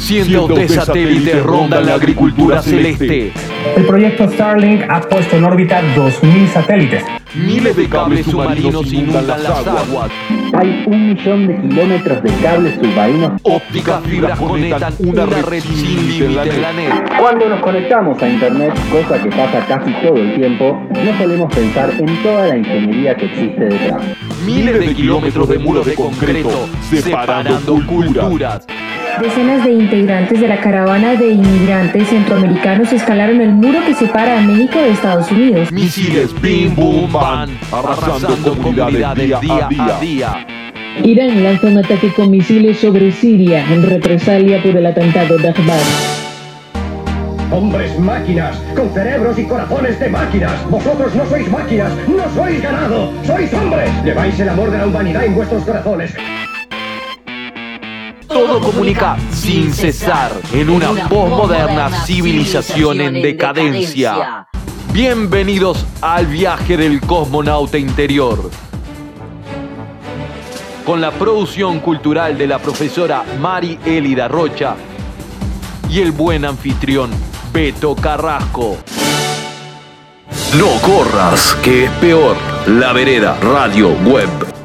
Cientos de satélites rondan la agricultura celeste. El proyecto Starlink ha puesto en órbita 2.000 satélites. Miles de cables submarinos inundan las aguas. Hay un millón de kilómetros de cables submarinos. Ópticas fibras conectan una red sin límite en la net. Cuando nos conectamos a Internet, cosa que pasa casi todo el tiempo, no solemos pensar en toda la ingeniería que existe detrás. Miles de kilómetros de muros de concreto separando culturas. Decenas de integrantes de la caravana de inmigrantes centroamericanos escalaron el muro que separa a México de Estados Unidos. Misiles bim bum van arrasando comunidades día a día. Irán lanza un ataque con misiles sobre Siria en represalia por el atentado de Ahmad. Hombres máquinas, con cerebros y corazones de máquinas. Vosotros no sois máquinas, no sois ganado, sois hombres. Lleváis el amor de la humanidad en vuestros corazones. Todo comunica sin cesar en una postmoderna civilización en decadencia. Bienvenidos al viaje del cosmonauta interior. Con la producción cultural de la profesora Mari Elida Rocha y el buen anfitrión Beto Carrasco. No corras, que es peor. La vereda radio web.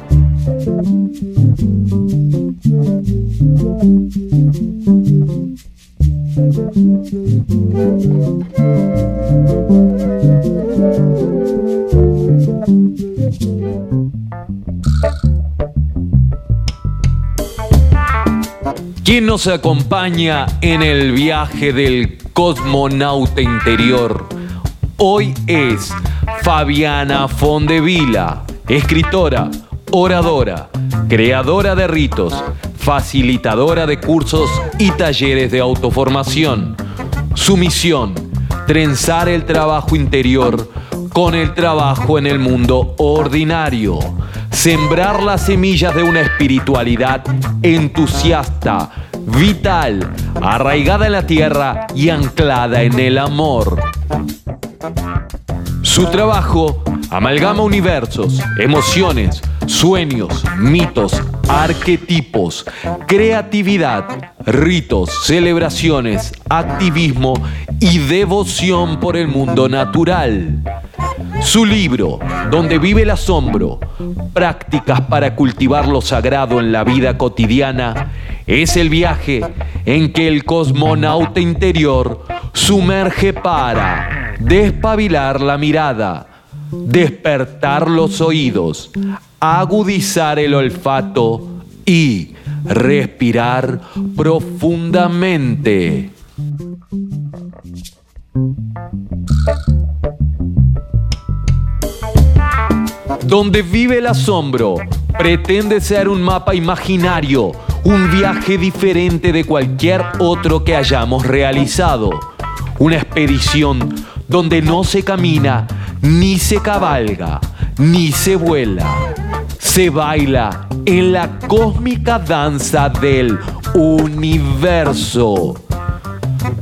¿Quién nos acompaña en el viaje del cosmonauta interior? Hoy es Fabiana Fondevila, escritora, oradora, creadora de ritos, facilitadora de cursos y talleres de autoformación. Su misión, trenzar el trabajo interior con el trabajo en el mundo ordinario, sembrar las semillas de una espiritualidad entusiasta, vital, arraigada en la tierra y anclada en el amor. Su trabajo amalgama universos, emociones, sueños, mitos, arquetipos, creatividad, ritos, celebraciones, activismo y devoción por el mundo natural. Su libro, Donde vive el asombro, prácticas para cultivar lo sagrado en la vida cotidiana, es el viaje en que el cosmonauta interior sumerge para despabilar la mirada, despertar los oídos, agudizar el olfato y respirar profundamente. Donde vive el asombro, pretende ser un mapa imaginario, un viaje diferente de cualquier otro que hayamos realizado. Una expedición donde no se camina, ni se cabalga, ni se vuela. Se baila en la cósmica danza del universo.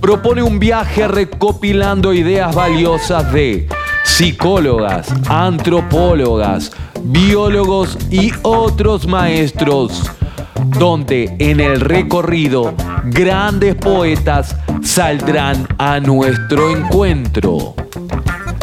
Propone un viaje recopilando ideas valiosas de psicólogas, antropólogas, biólogos y otros maestros, donde en el recorrido grandes poetas saldrán a nuestro encuentro.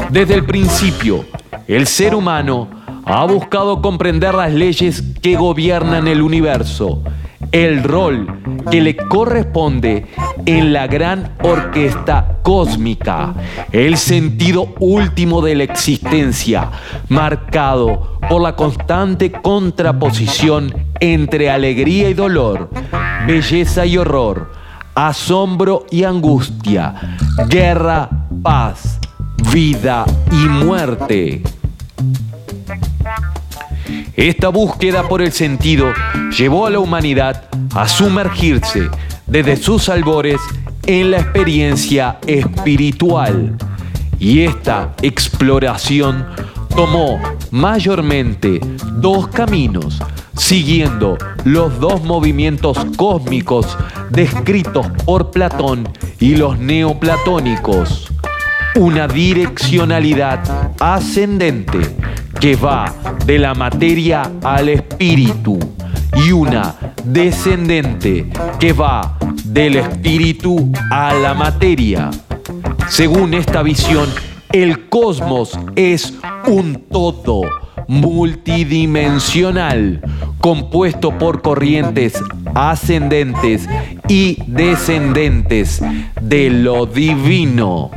Desde el principio, el ser humano ha buscado comprender las leyes que gobiernan el universo, el rol que le corresponde en la gran orquesta cósmica, el sentido último de la existencia, marcado por la constante contraposición entre alegría y dolor, belleza y horror, asombro y angustia, guerra, paz, vida y muerte. Esta búsqueda por el sentido llevó a la humanidad a sumergirse desde sus albores en la experiencia espiritual. Y esta exploración tomó mayormente dos caminos, siguiendo los dos movimientos cósmicos descritos por Platón y los neoplatónicos. Una direccionalidad ascendente que va de la materia al espíritu y una descendente que va del espíritu a la materia. Según esta visión, el cosmos es un todo multidimensional, compuesto por corrientes ascendentes y descendentes de lo divino.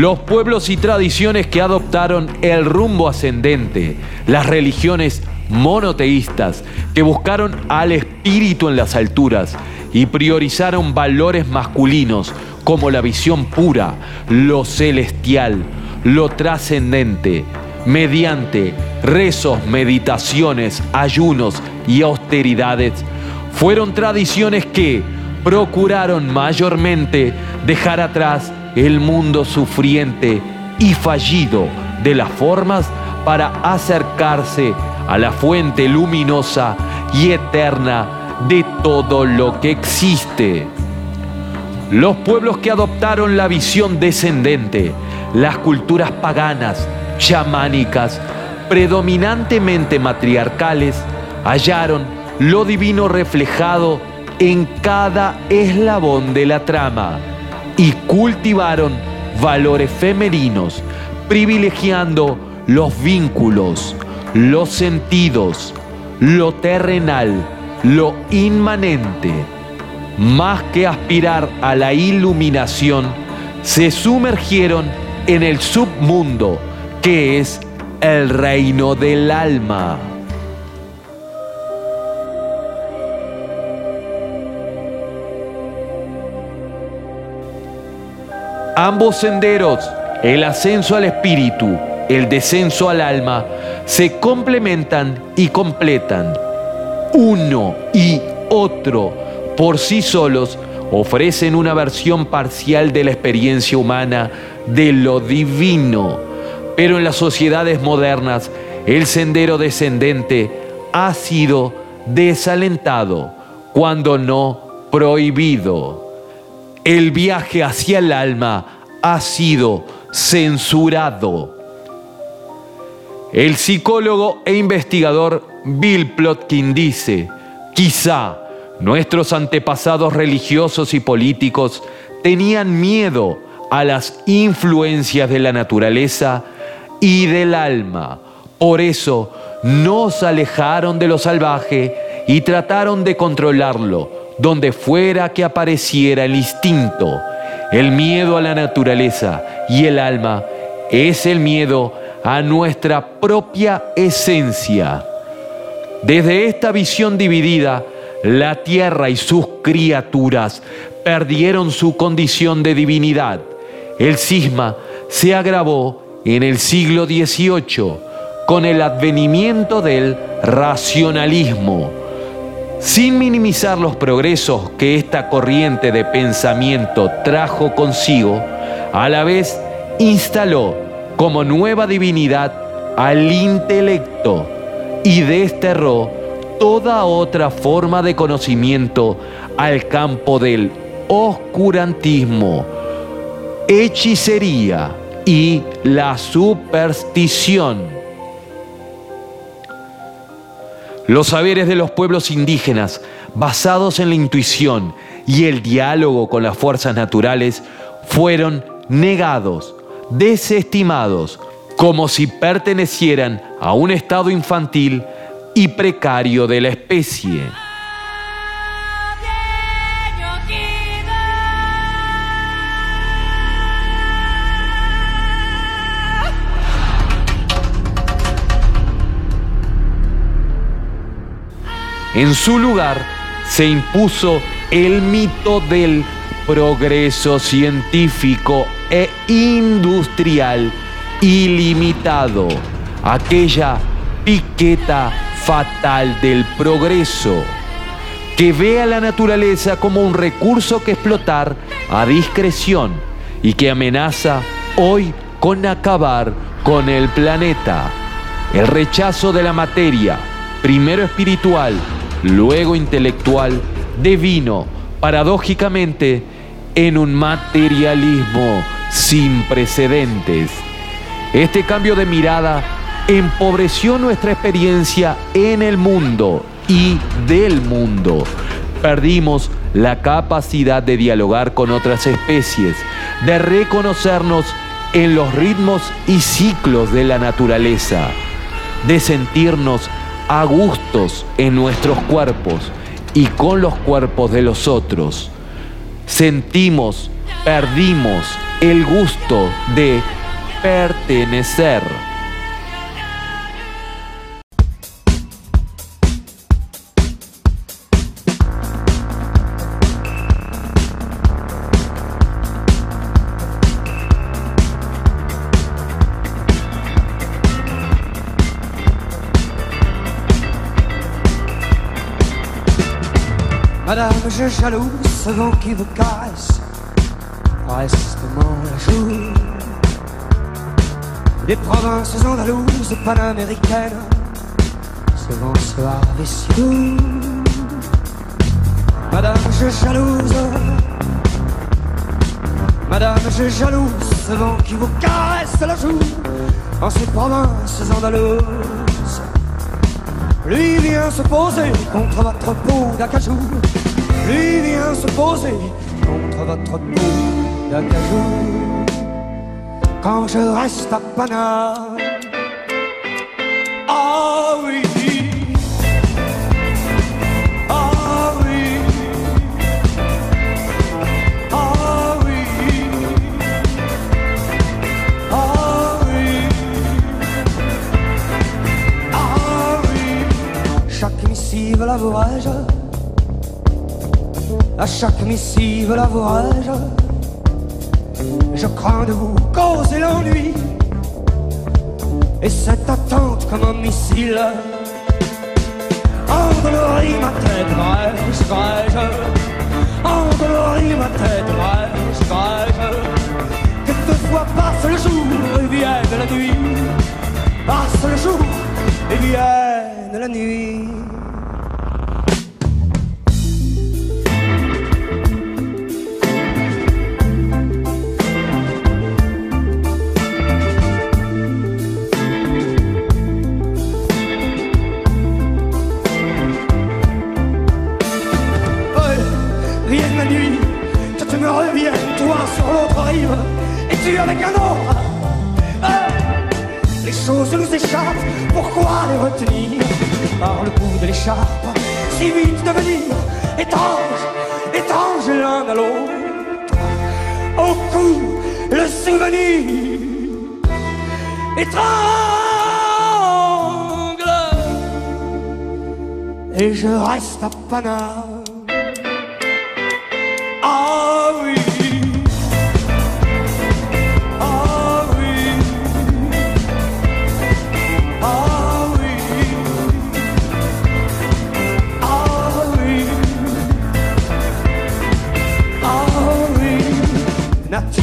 Los pueblos y tradiciones que adoptaron el rumbo ascendente, las religiones monoteístas que buscaron al espíritu en las alturas y priorizaron valores masculinos como la visión pura, lo celestial, lo trascendente, mediante rezos, meditaciones, ayunos y austeridades fueron tradiciones que procuraron mayormente dejar atrás el mundo sufriente y fallido de las formas para acercarse a la fuente luminosa y eterna de todo lo que existe. Los pueblos que adoptaron la visión descendente, las culturas paganas, chamánicas, predominantemente matriarcales, hallaron lo divino reflejado en cada eslabón de la trama y cultivaron valores femeninos, privilegiando los vínculos, los sentidos, lo terrenal, lo inmanente. Más que aspirar a la iluminación, se sumergieron en el submundo, que es el reino del alma. Ambos senderos, el ascenso al espíritu, el descenso al alma, se complementan y completan. Uno y otro, por sí solos, ofrecen una versión parcial de la experiencia humana de lo divino. Pero en las sociedades modernas, el sendero descendente ha sido desalentado, cuando no prohibido. El viaje hacia el alma ha sido censurado. El psicólogo e investigador Bill Plotkin dice, quizá nuestros antepasados religiosos y políticos tenían miedo a las influencias de la naturaleza y del alma. Por eso nos alejaron de lo salvaje y trataron de controlarlo donde fuera que apareciera el instinto, el miedo a la naturaleza y el alma, es el miedo a nuestra propia esencia. Desde esta visión dividida, la tierra y sus criaturas perdieron su condición de divinidad. El cisma se agravó en el siglo XVIII con el advenimiento del racionalismo sin minimizar los progresos que esta corriente de pensamiento trajo consigo, a la vez instaló como nueva divinidad al intelecto y desterró toda otra forma de conocimiento al campo del oscurantismo, hechicería y la superstición. Los saberes de los pueblos indígenas, basados en la intuición y el diálogo con las fuerzas naturales, fueron negados, desestimados, como si pertenecieran a un estado infantil y precario de la especie. En su lugar se impuso el mito del progreso científico e industrial ilimitado, aquella piqueta fatal del progreso, que ve a la naturaleza como un recurso que explotar a discreción y que amenaza hoy con acabar con el planeta. El rechazo de la materia, primero espiritual luego intelectual, devino, paradójicamente, en un materialismo sin precedentes. Este cambio de mirada empobreció nuestra experiencia en el mundo y del mundo. Perdimos la capacidad de dialogar con otras especies, de reconocernos en los ritmos y ciclos de la naturaleza, de sentirnos a gustos en nuestros cuerpos y con los cuerpos de los otros. Sentimos, perdimos el gusto de pertenecer. Je jalouse ce vent qui vous caresse prestement la joue. Des provinces andalouses panaméricaines, ce vent soir et si. Madame, je jalouse. Madame, je jalouse ce vent qui vous caresse la joue en ces provinces andalouses. Lui vient se poser contre votre peau d'acajou. Lui vient se poser contre votre peau d'acajou. Quand je reste à Paname. Ah oui. Ah oui. Ah oui. Ah oui. Ah oui. Chaque missive la. À chaque missive la voyage. Je crains de vous causer l'ennui. Et cette attente comme un missile endolorit ma tête, brèche, brèche. Endolorit ma tête, brèche, brèche. Quelquefois passe le jour et vienne la nuit. Passe le jour et vienne la nuit. Sur l'autre rive, et tu avec un autre. Les choses nous échappent, pourquoi les retenir? Par le bout de l'écharpe, si vite devenir étrange, étrange l'un à l'autre. Au cou, le souvenir étrangle. Et je reste à Paname.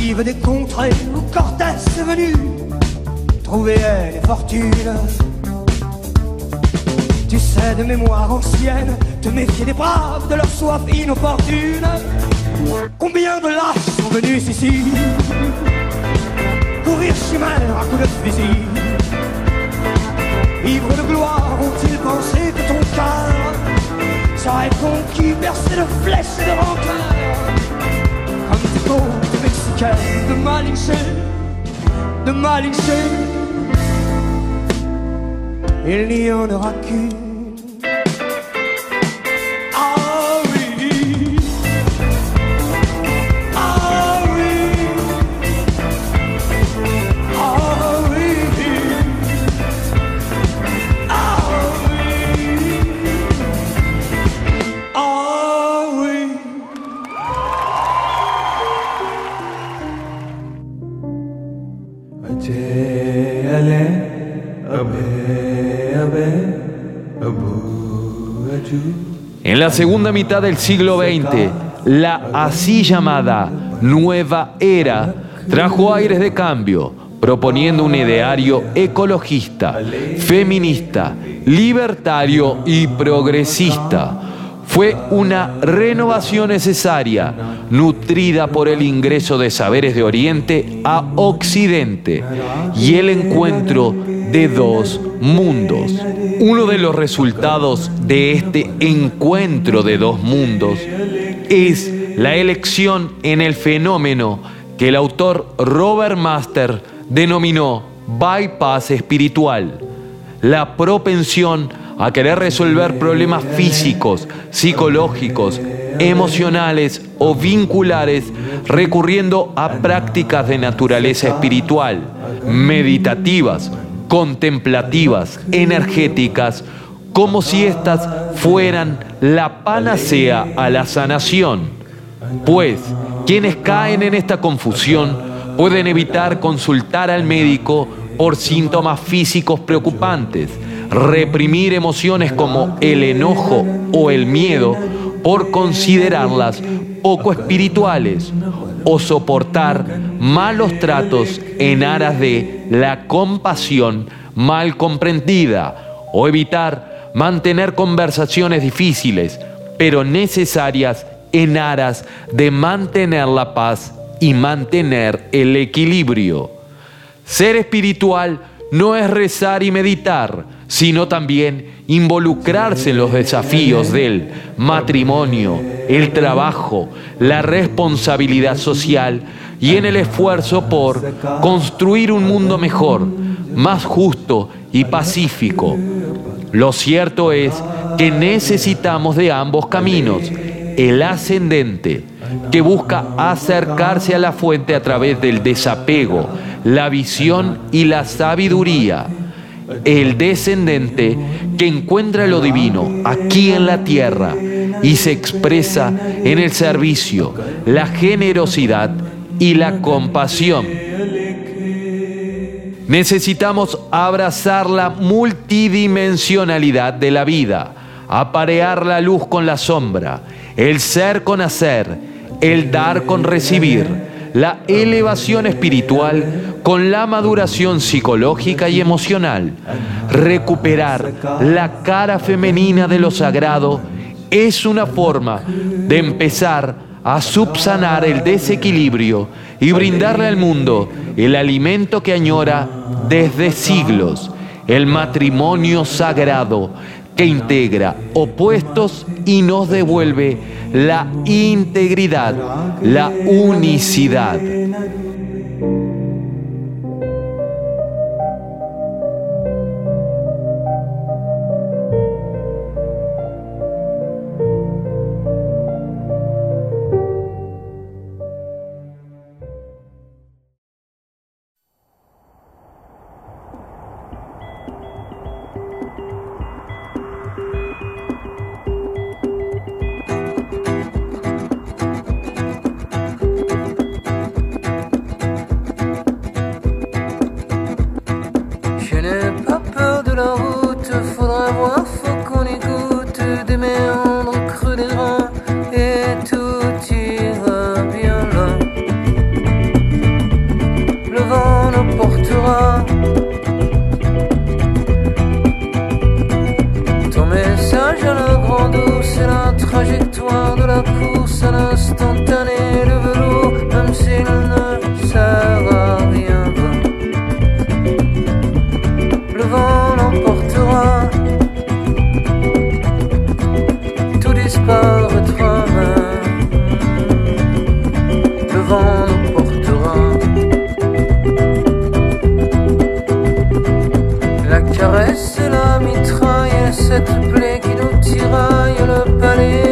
Native des contrées où Cortés est venu trouver elle et fortune. Tu sais de mémoire ancienne, te méfier des braves, de leur soif inopportune. Combien de lâches sont venus ici? Courir chimère à coups de fusil Ivres de gloire, ont-ils pensé que ton cœur serait conquis, percé de flèches et de rancœur Comme kai The mining shed Il n'y en aura qu'une. La segunda mitad del siglo XX, la así llamada nueva era trajo aires de cambio, proponiendo un ideario ecologista, feminista, libertario y progresista. Fue una renovación necesaria, nutrida por el ingreso de saberes de Oriente a Occidente y el encuentro de dos mundos. Uno de los resultados de este encuentro de dos mundos es la elección en el fenómeno que el autor Robert Master denominó bypass espiritual, la propensión a querer resolver problemas físicos, psicológicos, emocionales o vinculares recurriendo a prácticas de naturaleza espiritual, meditativas, contemplativas, energéticas, como si éstas fueran la panacea a la sanación. Pues quienes caen en esta confusión pueden evitar consultar al médico por síntomas físicos preocupantes, reprimir emociones como el enojo o el miedo, por considerarlas poco espirituales o soportar malos tratos en aras de la compasión mal comprendida o evitar mantener conversaciones difíciles pero necesarias en aras de mantener la paz y mantener el equilibrio. Ser espiritual no es rezar y meditar, sino también involucrarse en los desafíos del matrimonio, el trabajo, la responsabilidad social y en el esfuerzo por construir un mundo mejor, más justo y pacífico. Lo cierto es que necesitamos de ambos caminos, el ascendente, que busca acercarse a la fuente a través del desapego, la visión y la sabiduría. El descendente que encuentra lo divino aquí en la tierra y se expresa en el servicio, la generosidad y la compasión. Necesitamos abrazar la multidimensionalidad de la vida, aparear la luz con la sombra, el ser con hacer, el dar con recibir, la elevación espiritual con la maduración psicológica y emocional. Recuperar la cara femenina de lo sagrado es una forma de empezar a subsanar el desequilibrio y brindarle al mundo el alimento que añora desde siglos, el matrimonio sagrado que integra opuestos y nos devuelve la integridad, la unicidad. c'est la mitraille, cette plaie qui nous tiraille le palais.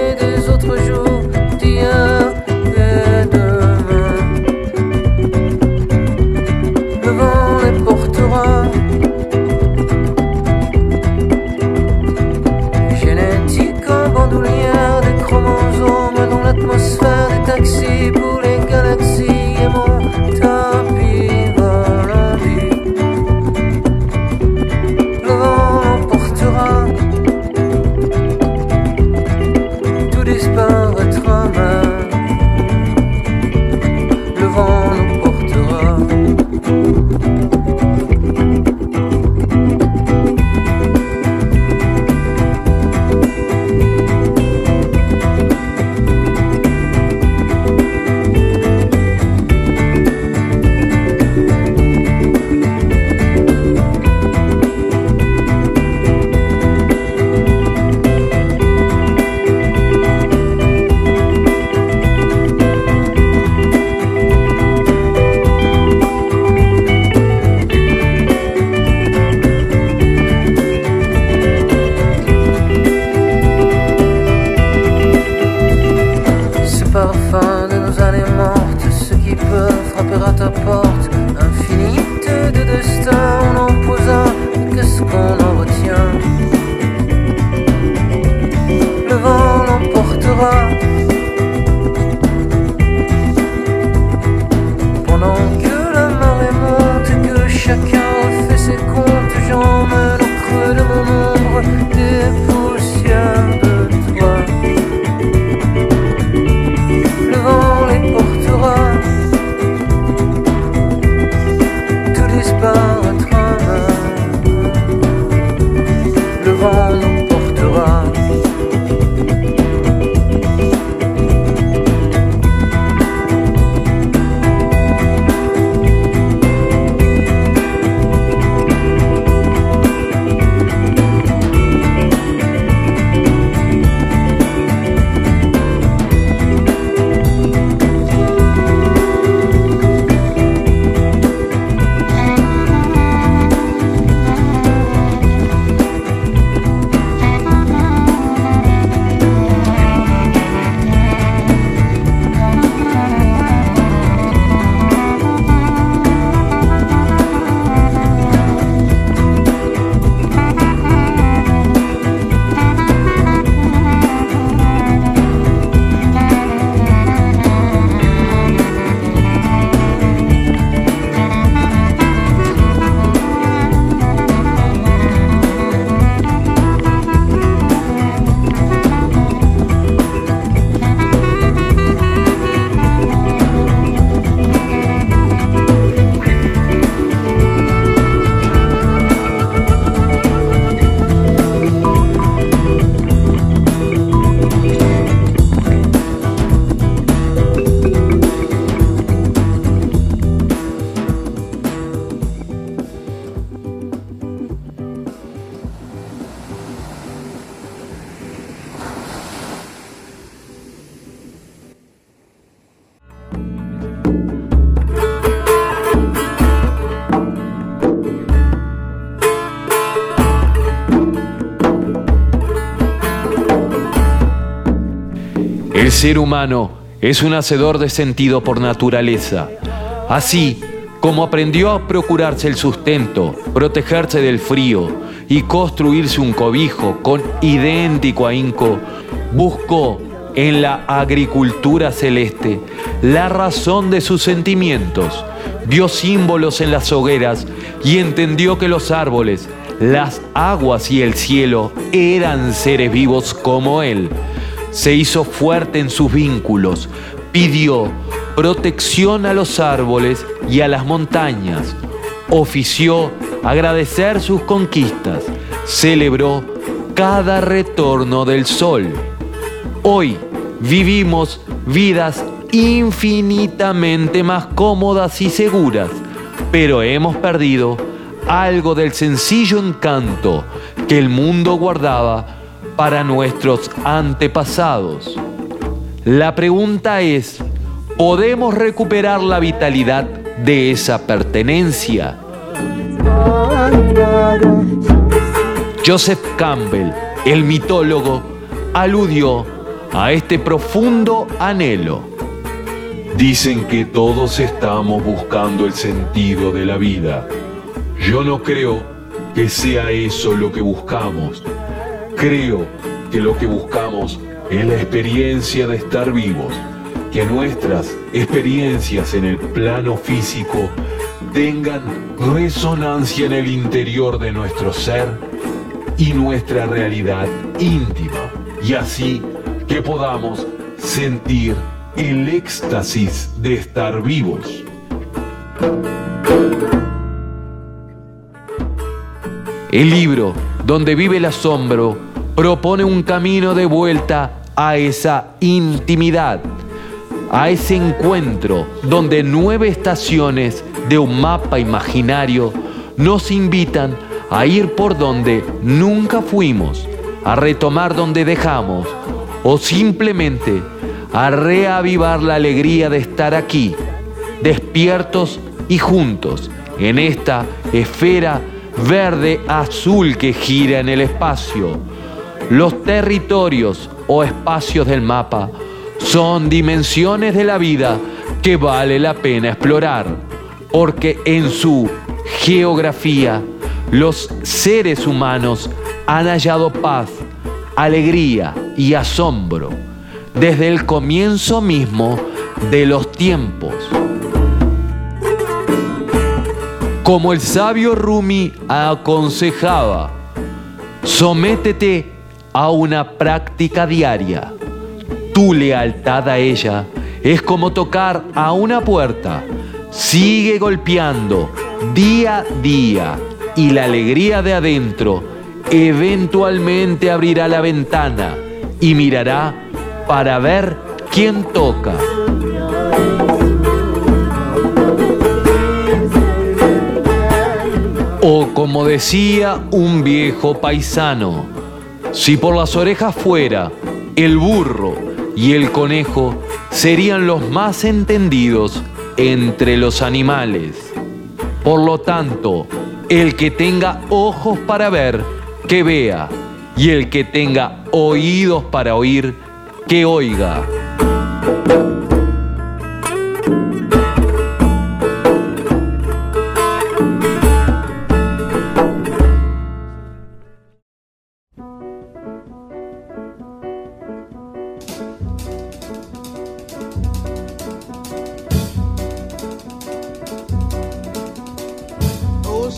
Ser humano es un hacedor de sentido por naturaleza. Así como aprendió a procurarse el sustento, protegerse del frío y construirse un cobijo con idéntico ahínco, buscó en la agricultura celeste la razón de sus sentimientos, vio símbolos en las hogueras y entendió que los árboles, las aguas y el cielo eran seres vivos como él. Se hizo fuerte en sus vínculos, pidió protección a los árboles y a las montañas, ofició agradecer sus conquistas, celebró cada retorno del sol. Hoy vivimos vidas infinitamente más cómodas y seguras, pero hemos perdido algo del sencillo encanto que el mundo guardaba para nuestros antepasados. La pregunta es, ¿podemos recuperar la vitalidad de esa pertenencia? Joseph Campbell, el mitólogo, aludió a este profundo anhelo. Dicen que todos estamos buscando el sentido de la vida. Yo no creo que sea eso lo que buscamos. Creo que lo que buscamos es la experiencia de estar vivos, que nuestras experiencias en el plano físico tengan resonancia en el interior de nuestro ser y nuestra realidad íntima, y así que podamos sentir el éxtasis de estar vivos. El libro Donde vive el asombro propone un camino de vuelta a esa intimidad, a ese encuentro donde nueve estaciones de un mapa imaginario nos invitan a ir por donde nunca fuimos, a retomar donde dejamos o simplemente a reavivar la alegría de estar aquí, despiertos y juntos en esta esfera verde azul que gira en el espacio. Los territorios o espacios del mapa son dimensiones de la vida que vale la pena explorar, porque en su geografía los seres humanos han hallado paz, alegría y asombro desde el comienzo mismo de los tiempos. Como el sabio Rumi aconsejaba, sométete a una práctica diaria. Tu lealtad a ella es como tocar a una puerta. Sigue golpeando día a día y la alegría de adentro eventualmente abrirá la ventana y mirará para ver quién toca. O como decía un viejo paisano, si por las orejas fuera, el burro y el conejo serían los más entendidos entre los animales. Por lo tanto, el que tenga ojos para ver, que vea, y el que tenga oídos para oír, que oiga.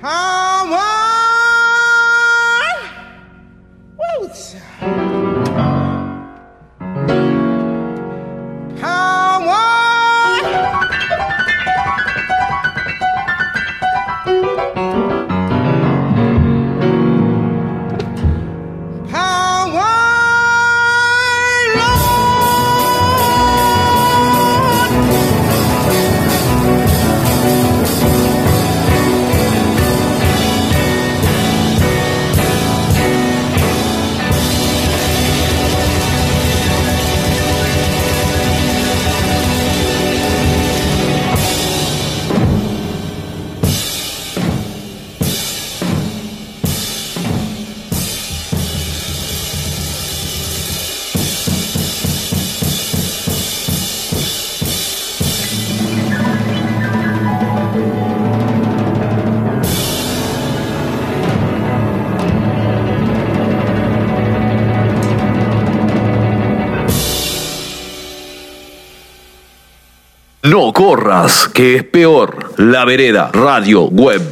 Huh. No corras, que es peor. La vereda, radio, web.